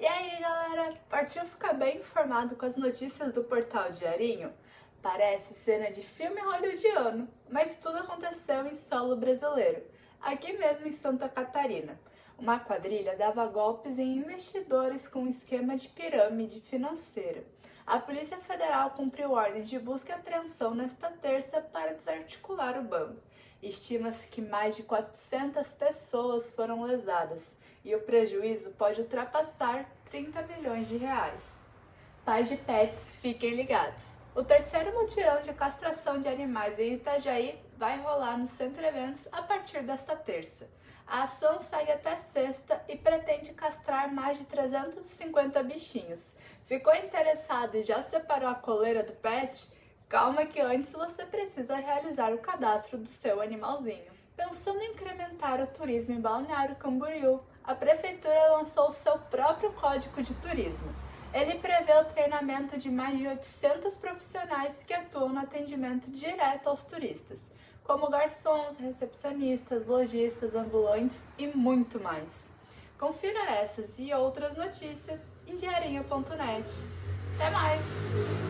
E aí, galera, partiu ficar bem informado com as notícias do portal Diarinho? Parece cena de filme hollywoodiano, mas tudo aconteceu em solo brasileiro, aqui mesmo em Santa Catarina. Uma quadrilha dava golpes em investidores com esquema de pirâmide financeira. A Polícia Federal cumpriu ordem de busca e apreensão nesta terça para desarticular o bando. Estima-se que mais de 400 pessoas foram lesadas e o prejuízo pode ultrapassar 30 milhões de reais. Pais de pets, fiquem ligados. O terceiro mutirão de castração de animais em Itajaí vai rolar no Centro Eventos a partir desta terça. A ação segue até sexta e pretende castrar mais de 350 bichinhos. Ficou interessado e já separou a coleira do pet? Calma que antes você precisa realizar o cadastro do seu animalzinho. Pensando em incrementar o turismo em Balneário Camboriú, a prefeitura lançou seu próprio código de turismo. Ele prevê o treinamento de mais de 800 profissionais que atuam no atendimento direto aos turistas, como garçons, recepcionistas, lojistas, ambulantes e muito mais. Confira essas e outras notícias em diarinho.net. Até mais!